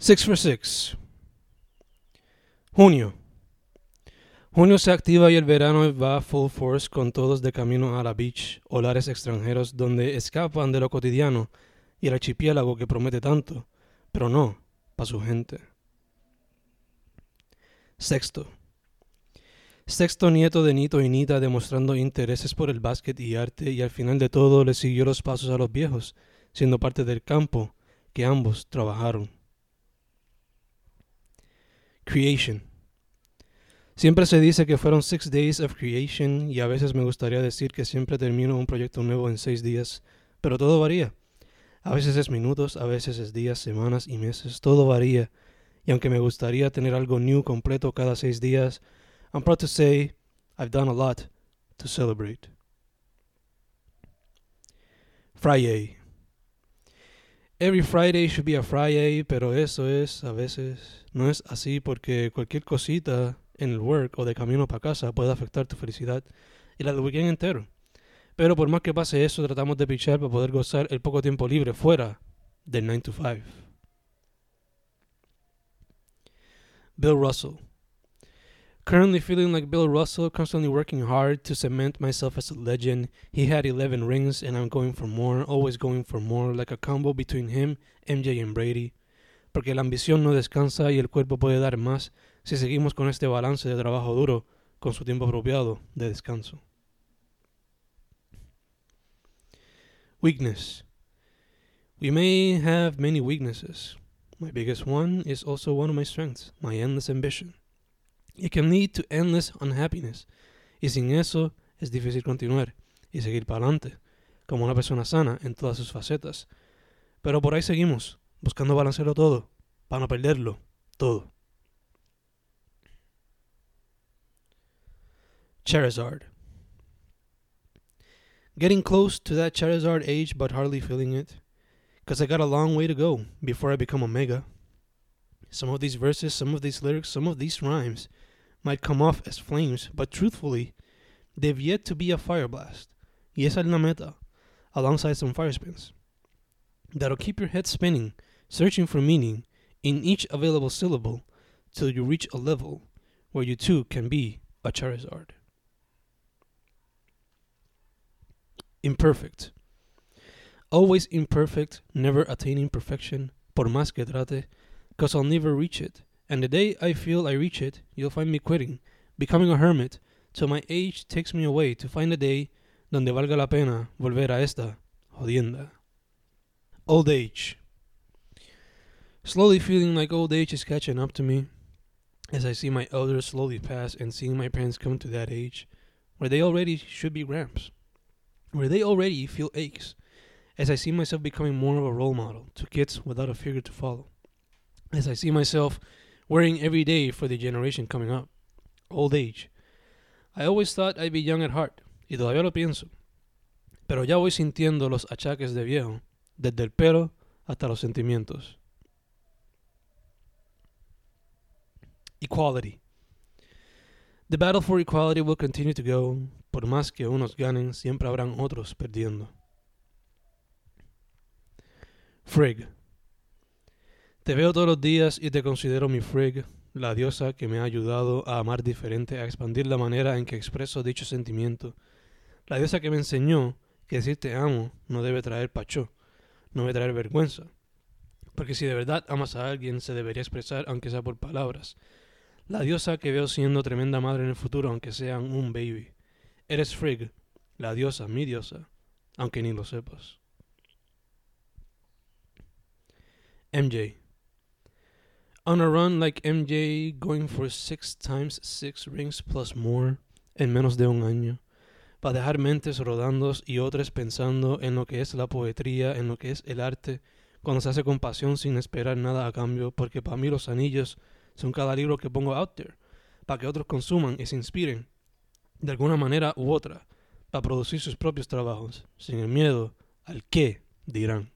Six for Six. Junio. Junio se activa y el verano va full force con todos de camino a la beach, lares extranjeros donde escapan de lo cotidiano y el archipiélago que promete tanto, pero no para su gente. Sexto. Sexto nieto de Nito y Nita demostrando intereses por el básquet y arte y al final de todo le siguió los pasos a los viejos, siendo parte del campo que ambos trabajaron. Creation. Siempre se dice que fueron six days of creation y a veces me gustaría decir que siempre termino un proyecto nuevo en seis días, pero todo varía. A veces es minutos, a veces es días, semanas y meses, todo varía. Y aunque me gustaría tener algo new completo cada seis días, I'm proud to say I've done a lot to celebrate. Friday. Every Friday should be a Friday, pero eso es, a veces, no es así porque cualquier cosita en el work o de camino para casa puede afectar tu felicidad y la del weekend entero. Pero por más que pase eso, tratamos de pichar para poder gozar el poco tiempo libre fuera del 9 to 5. Bill Russell. Currently feeling like Bill Russell, constantly working hard to cement myself as a legend. He had 11 rings and I'm going for more, always going for more, like a combo between him, MJ and Brady. Porque la ambición no descansa y el cuerpo puede dar más si seguimos con este balance de trabajo duro con su tiempo apropiado de descanso. Weakness. We may have many weaknesses. My biggest one is also one of my strengths, my endless ambition. It can lead to endless unhappiness. Y sin eso es difícil continuar y seguir para adelante, como una persona sana en todas sus facetas. Pero por ahí seguimos, buscando balancearlo todo, para no perderlo todo. Charizard. Getting close to that Charizard age, but hardly feeling it. Because I got a long way to go before I become Omega. Some of these verses, some of these lyrics, some of these rhymes might come off as flames, but truthfully, they've yet to be a fire blast. Y esa es la meta, alongside some fire spins. That'll keep your head spinning, searching for meaning in each available syllable till you reach a level where you too can be a Charizard. Imperfect. Always imperfect, never attaining perfection, por más que trate, cause I'll never reach it. And the day I feel I reach it, you'll find me quitting, becoming a hermit, till my age takes me away to find a day donde valga la pena volver a esta jodienda. Old age. Slowly feeling like old age is catching up to me as I see my elders slowly pass and seeing my parents come to that age where they already should be gramps, where they already feel aches, as I see myself becoming more of a role model to kids without a figure to follow, as I see myself wearing every day for the generation coming up. Old age. I always thought I'd be young at heart, y todavía lo pienso. Pero ya voy sintiendo los achaques de viejo, desde el pelo hasta los sentimientos. Equality. The battle for equality will continue to go. Por más que unos ganen, siempre habrán otros perdiendo. Frig. Te veo todos los días y te considero mi Frigg, la diosa que me ha ayudado a amar diferente, a expandir la manera en que expreso dicho sentimiento. La diosa que me enseñó que decir te amo no debe traer pacho, no debe traer vergüenza. Porque si de verdad amas a alguien, se debería expresar aunque sea por palabras. La diosa que veo siendo tremenda madre en el futuro, aunque sean un baby. Eres Frigg, la diosa, mi diosa, aunque ni lo sepas. MJ on a run like MJ, going for six times six rings plus more en menos de un año, para dejar mentes rodando y otras pensando en lo que es la poetría, en lo que es el arte, cuando se hace con pasión sin esperar nada a cambio, porque para mí los anillos son cada libro que pongo out there, para que otros consuman y se inspiren, de alguna manera u otra, para producir sus propios trabajos, sin el miedo al qué dirán.